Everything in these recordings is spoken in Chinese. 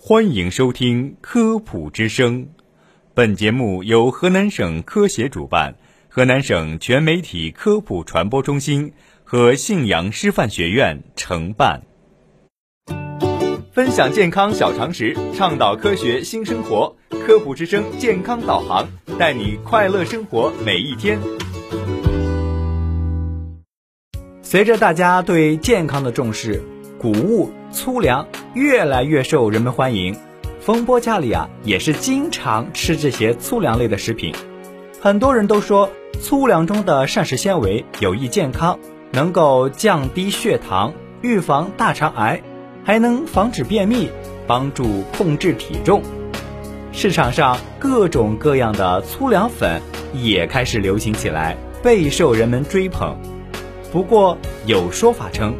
欢迎收听《科普之声》，本节目由河南省科协主办，河南省全媒体科普传播中心和信阳师范学院承办。分享健康小常识，倡导科学新生活，《科普之声》健康导航，带你快乐生活每一天。随着大家对健康的重视，谷物粗粮越来越受人们欢迎。风波家里啊，也是经常吃这些粗粮类的食品。很多人都说粗粮中的膳食纤维有益健康，能够降低血糖，预防大肠癌，还能防止便秘，帮助控制体重。市场上各种各样的粗粮粉也开始流行起来，备受人们追捧。不过有说法称，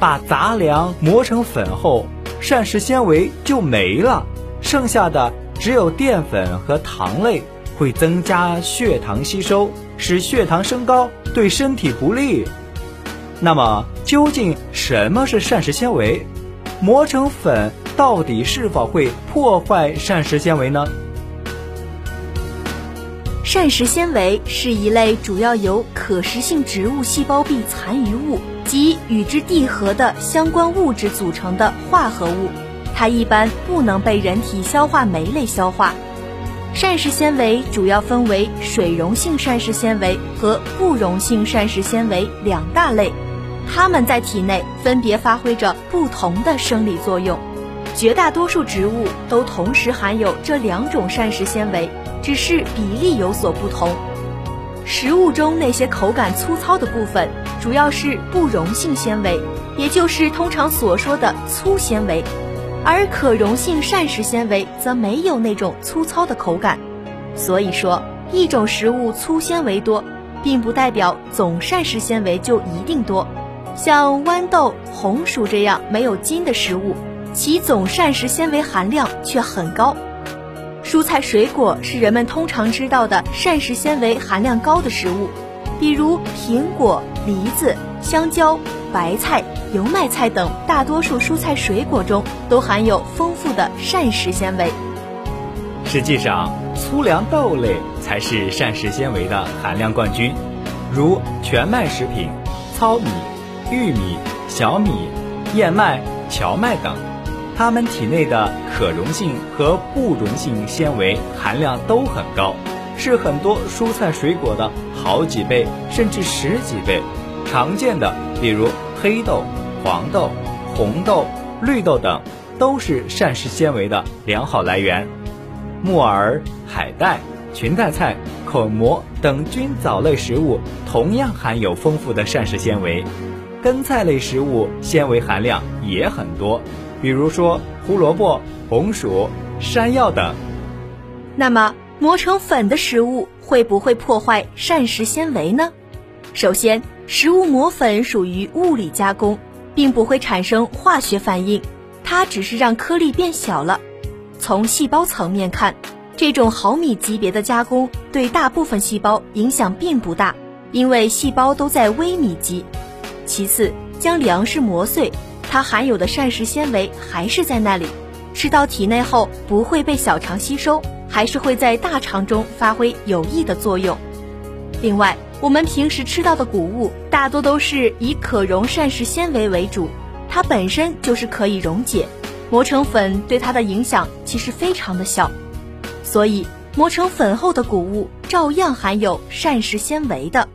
把杂粮磨成粉后，膳食纤维就没了，剩下的只有淀粉和糖类，会增加血糖吸收，使血糖升高，对身体不利。那么究竟什么是膳食纤维？磨成粉到底是否会破坏膳食纤维呢？膳食纤维是一类主要由可食性植物细胞壁残余物与之缔合的相关物质组成的化合物，它一般不能被人体消化酶类消化。膳食纤维主要分为水溶性膳食纤维和不溶性膳食纤维两大类，它们在体内分别发挥着不同的生理作用。绝大多数植物都同时含有这两种膳食纤维。只是比例有所不同。食物中那些口感粗糙的部分，主要是不溶性纤维，也就是通常所说的粗纤维；而可溶性膳食纤维则没有那种粗糙的口感。所以说，一种食物粗纤维多，并不代表总膳食纤维就一定多。像豌豆、红薯这样没有筋的食物，其总膳食纤维含量却很高。蔬菜水果是人们通常知道的膳食纤维含量高的食物，比如苹果、梨子、香蕉、白菜、油麦菜等大多数蔬菜水果中都含有丰富的膳食纤维。实际上，粗粮豆类才是膳食纤维的含量冠军，如全麦食品、糙米、玉米、小米、燕麦、荞麦等。它们体内的可溶性和不溶性纤维含量都很高，是很多蔬菜水果的好几倍甚至十几倍。常见的，比如黑豆、黄豆、红豆、绿豆等，都是膳食纤维的良好来源。木耳、海带、裙带菜、口蘑等菌藻类食物同样含有丰富的膳食纤维。根菜类食物纤维含量也很多。比如说胡萝卜、红薯、山药等。那么磨成粉的食物会不会破坏膳食纤维呢？首先，食物磨粉属于物理加工，并不会产生化学反应，它只是让颗粒变小了。从细胞层面看，这种毫米级别的加工对大部分细胞影响并不大，因为细胞都在微米级。其次，将粮食磨碎。它含有的膳食纤维还是在那里，吃到体内后不会被小肠吸收，还是会在大肠中发挥有益的作用。另外，我们平时吃到的谷物大多都是以可溶膳食纤维为主，它本身就是可以溶解，磨成粉对它的影响其实非常的小，所以磨成粉后的谷物照样含有膳食纤维的。